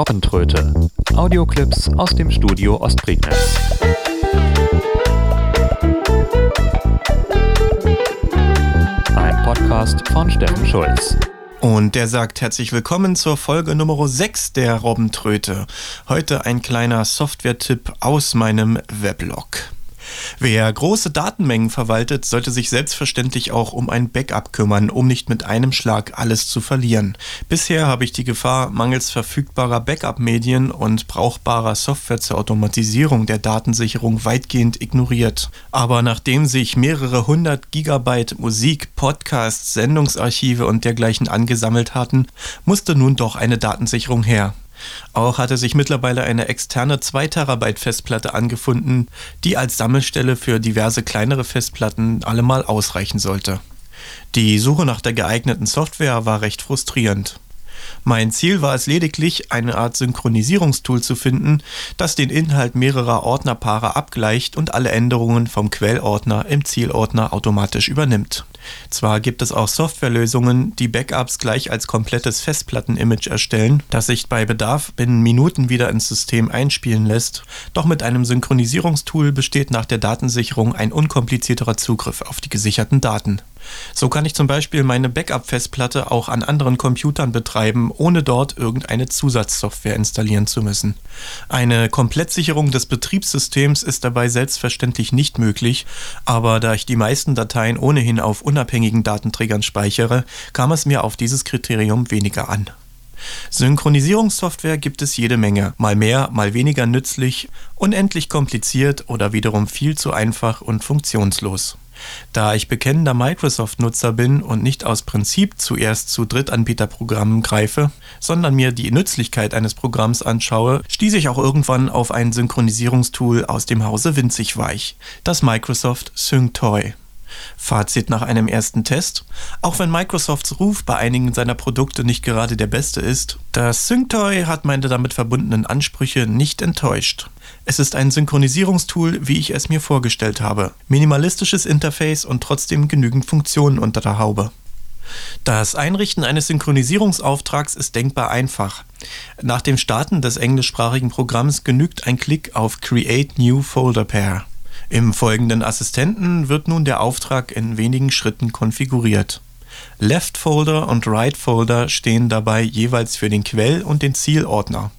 Robbentröte. Audioclips aus dem Studio Ostprignitz. Ein Podcast von Steffen Schulz. Und der sagt herzlich willkommen zur Folge Nummer 6 der Robbentröte. Heute ein kleiner Software-Tipp aus meinem Weblog. Wer große Datenmengen verwaltet, sollte sich selbstverständlich auch um ein Backup kümmern, um nicht mit einem Schlag alles zu verlieren. Bisher habe ich die Gefahr mangels verfügbarer Backup-Medien und brauchbarer Software zur Automatisierung der Datensicherung weitgehend ignoriert. Aber nachdem sich mehrere hundert Gigabyte Musik, Podcasts, Sendungsarchive und dergleichen angesammelt hatten, musste nun doch eine Datensicherung her. Auch hatte sich mittlerweile eine externe 2 Terabyte Festplatte angefunden, die als Sammelstelle für diverse kleinere Festplatten allemal ausreichen sollte. Die Suche nach der geeigneten Software war recht frustrierend. Mein Ziel war es lediglich, eine Art Synchronisierungstool zu finden, das den Inhalt mehrerer Ordnerpaare abgleicht und alle Änderungen vom Quellordner im Zielordner automatisch übernimmt. Zwar gibt es auch Softwarelösungen, die Backups gleich als komplettes Festplattenimage erstellen, das sich bei Bedarf binnen Minuten wieder ins System einspielen lässt, doch mit einem Synchronisierungstool besteht nach der Datensicherung ein unkomplizierterer Zugriff auf die gesicherten Daten. So kann ich zum Beispiel meine Backup-Festplatte auch an anderen Computern betreiben, ohne dort irgendeine Zusatzsoftware installieren zu müssen. Eine Komplettsicherung des Betriebssystems ist dabei selbstverständlich nicht möglich, aber da ich die meisten Dateien ohnehin auf unabhängigen Datenträgern speichere, kam es mir auf dieses Kriterium weniger an. Synchronisierungssoftware gibt es jede Menge, mal mehr, mal weniger nützlich, unendlich kompliziert oder wiederum viel zu einfach und funktionslos. Da ich bekennender Microsoft-Nutzer bin und nicht aus Prinzip zuerst zu Drittanbieterprogrammen greife, sondern mir die Nützlichkeit eines Programms anschaue, stieß ich auch irgendwann auf ein Synchronisierungstool aus dem Hause Winzig Weich, das Microsoft SyncToy. Fazit nach einem ersten Test. Auch wenn Microsofts Ruf bei einigen seiner Produkte nicht gerade der beste ist, das SyncToy hat meine damit verbundenen Ansprüche nicht enttäuscht. Es ist ein Synchronisierungstool, wie ich es mir vorgestellt habe. Minimalistisches Interface und trotzdem genügend Funktionen unter der Haube. Das Einrichten eines Synchronisierungsauftrags ist denkbar einfach. Nach dem Starten des englischsprachigen Programms genügt ein Klick auf Create New Folder Pair. Im folgenden Assistenten wird nun der Auftrag in wenigen Schritten konfiguriert. Left Folder und Right Folder stehen dabei jeweils für den Quell- und den Zielordner.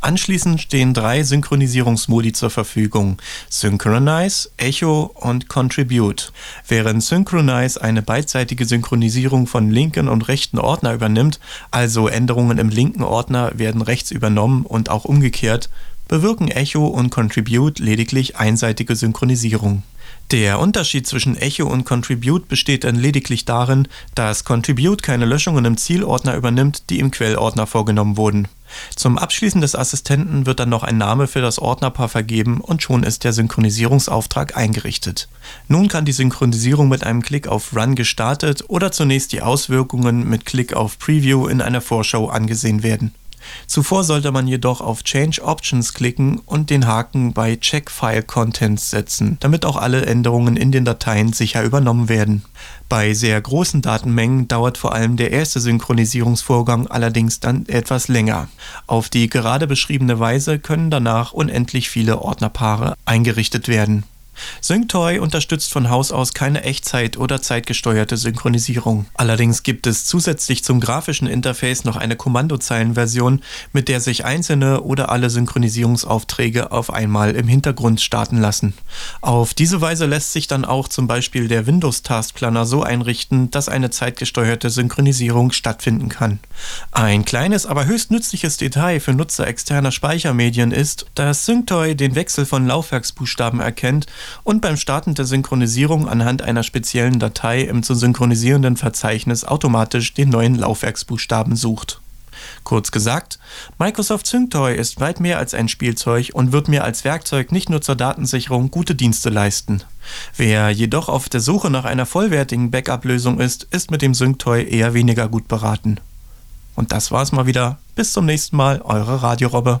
Anschließend stehen drei Synchronisierungsmodi zur Verfügung: Synchronize, Echo und Contribute. Während Synchronize eine beidseitige Synchronisierung von linken und rechten Ordner übernimmt, also Änderungen im linken Ordner werden rechts übernommen und auch umgekehrt, bewirken Echo und Contribute lediglich einseitige Synchronisierung. Der Unterschied zwischen Echo und Contribute besteht dann lediglich darin, dass Contribute keine Löschungen im Zielordner übernimmt, die im Quellordner vorgenommen wurden. Zum Abschließen des Assistenten wird dann noch ein Name für das Ordnerpaar vergeben und schon ist der Synchronisierungsauftrag eingerichtet. Nun kann die Synchronisierung mit einem Klick auf Run gestartet oder zunächst die Auswirkungen mit Klick auf Preview in einer Vorschau angesehen werden. Zuvor sollte man jedoch auf Change Options klicken und den Haken bei Check File Contents setzen, damit auch alle Änderungen in den Dateien sicher übernommen werden. Bei sehr großen Datenmengen dauert vor allem der erste Synchronisierungsvorgang allerdings dann etwas länger. Auf die gerade beschriebene Weise können danach unendlich viele Ordnerpaare eingerichtet werden. SyncToy unterstützt von Haus aus keine Echtzeit- oder zeitgesteuerte Synchronisierung. Allerdings gibt es zusätzlich zum grafischen Interface noch eine Kommandozeilenversion, mit der sich einzelne oder alle Synchronisierungsaufträge auf einmal im Hintergrund starten lassen. Auf diese Weise lässt sich dann auch zum Beispiel der Windows Task Planner so einrichten, dass eine zeitgesteuerte Synchronisierung stattfinden kann. Ein kleines, aber höchst nützliches Detail für Nutzer externer Speichermedien ist, dass SyncToy den Wechsel von Laufwerksbuchstaben erkennt und beim Starten der Synchronisierung anhand einer speziellen Datei im zu synchronisierenden Verzeichnis automatisch den neuen Laufwerksbuchstaben sucht. Kurz gesagt, Microsoft SyncToy ist weit mehr als ein Spielzeug und wird mir als Werkzeug nicht nur zur Datensicherung gute Dienste leisten. Wer jedoch auf der Suche nach einer vollwertigen Backup-Lösung ist, ist mit dem SyncToy eher weniger gut beraten. Und das war's mal wieder. Bis zum nächsten Mal, eure Radiorobbe.